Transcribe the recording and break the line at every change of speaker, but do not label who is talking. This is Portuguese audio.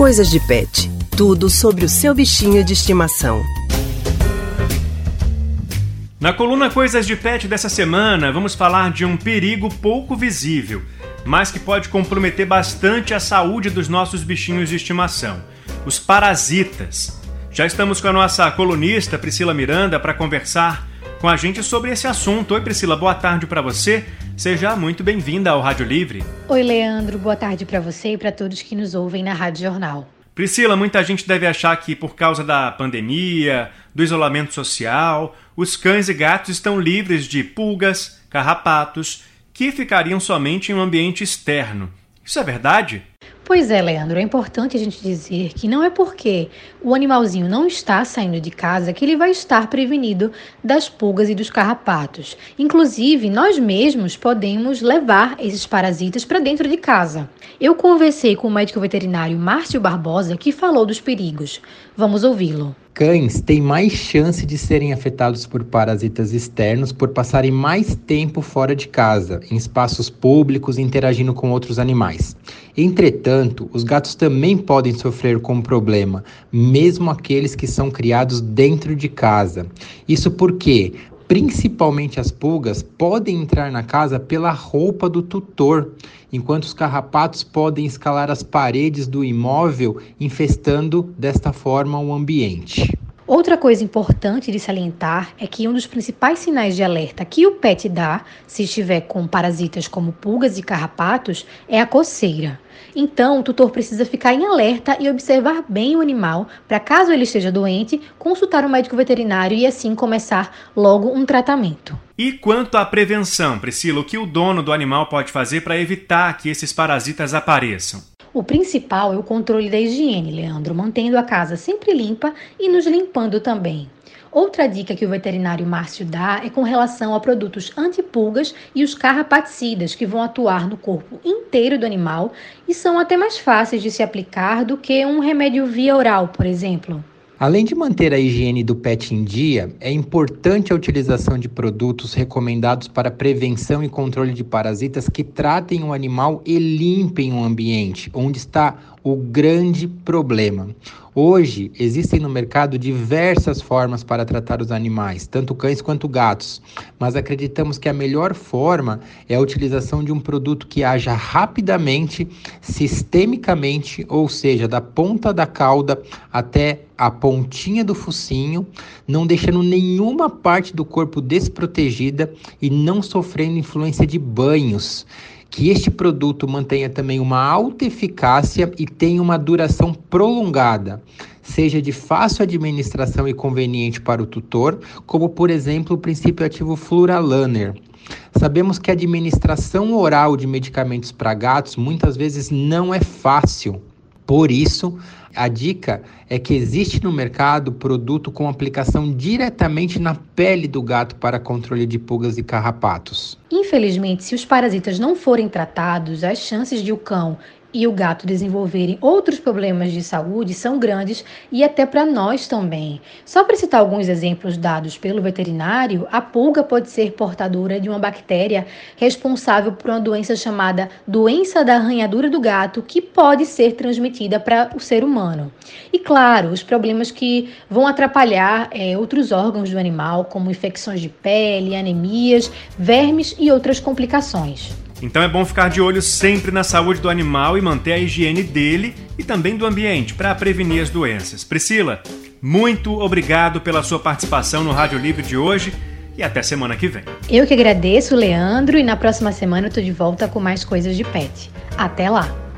Coisas de Pet. Tudo sobre o seu bichinho de estimação.
Na coluna Coisas de Pet dessa semana, vamos falar de um perigo pouco visível, mas que pode comprometer bastante a saúde dos nossos bichinhos de estimação: os parasitas. Já estamos com a nossa colunista Priscila Miranda para conversar com a gente sobre esse assunto. Oi, Priscila, boa tarde para você. Seja muito bem-vinda ao Rádio Livre.
Oi, Leandro, boa tarde para você e para todos que nos ouvem na Rádio Jornal.
Priscila, muita gente deve achar que por causa da pandemia, do isolamento social, os cães e gatos estão livres de pulgas, carrapatos, que ficariam somente em um ambiente externo. Isso é verdade?
Pois é, Leandro, é importante a gente dizer que não é porque o animalzinho não está saindo de casa que ele vai estar prevenido das pulgas e dos carrapatos. Inclusive, nós mesmos podemos levar esses parasitas para dentro de casa. Eu conversei com o médico veterinário Márcio Barbosa, que falou dos perigos. Vamos ouvi-lo.
Cães têm mais chance de serem afetados por parasitas externos por passarem mais tempo fora de casa, em espaços públicos, interagindo com outros animais. Entretanto, os gatos também podem sofrer com o problema, mesmo aqueles que são criados dentro de casa. Isso porque principalmente as pulgas, podem entrar na casa pela roupa do tutor, enquanto os carrapatos podem escalar as paredes do imóvel, infestando desta forma o ambiente.
Outra coisa importante de salientar é que um dos principais sinais de alerta que o pet dá, se estiver com parasitas como pulgas e carrapatos, é a coceira. Então, o tutor precisa ficar em alerta e observar bem o animal para, caso ele esteja doente, consultar o um médico veterinário e assim começar logo um tratamento.
E quanto à prevenção, Priscila, o que o dono do animal pode fazer para evitar que esses parasitas apareçam?
O principal é o controle da higiene, Leandro, mantendo a casa sempre limpa e nos limpando também. Outra dica que o veterinário Márcio dá é com relação a produtos antipulgas e os carrapaticidas, que vão atuar no corpo inteiro do animal e são até mais fáceis de se aplicar do que um remédio via oral, por exemplo.
Além de manter a higiene do pet em dia, é importante a utilização de produtos recomendados para prevenção e controle de parasitas que tratem o animal e limpem o ambiente, onde está o grande problema. Hoje existem no mercado diversas formas para tratar os animais, tanto cães quanto gatos, mas acreditamos que a melhor forma é a utilização de um produto que haja rapidamente, sistemicamente, ou seja, da ponta da cauda até a pontinha do focinho, não deixando nenhuma parte do corpo desprotegida e não sofrendo influência de banhos que este produto mantenha também uma alta eficácia e tenha uma duração prolongada, seja de fácil administração e conveniente para o tutor, como por exemplo o princípio ativo Fluralaner. Sabemos que a administração oral de medicamentos para gatos muitas vezes não é fácil. Por isso, a dica é que existe no mercado produto com aplicação diretamente na pele do gato para controle de pulgas e carrapatos.
Infelizmente, se os parasitas não forem tratados, as chances de o cão e o gato desenvolverem outros problemas de saúde são grandes e até para nós também. Só para citar alguns exemplos dados pelo veterinário, a pulga pode ser portadora de uma bactéria responsável por uma doença chamada doença da arranhadura do gato, que pode ser transmitida para o ser humano. E claro, os problemas que vão atrapalhar é, outros órgãos do animal, como infecções de pele, anemias, vermes e outras complicações.
Então é bom ficar de olho sempre na saúde do animal e manter a higiene dele e também do ambiente para prevenir as doenças. Priscila, muito obrigado pela sua participação no Rádio Livre de hoje e até semana que vem.
Eu que agradeço, Leandro, e na próxima semana eu tô de volta com mais coisas de pet. Até lá!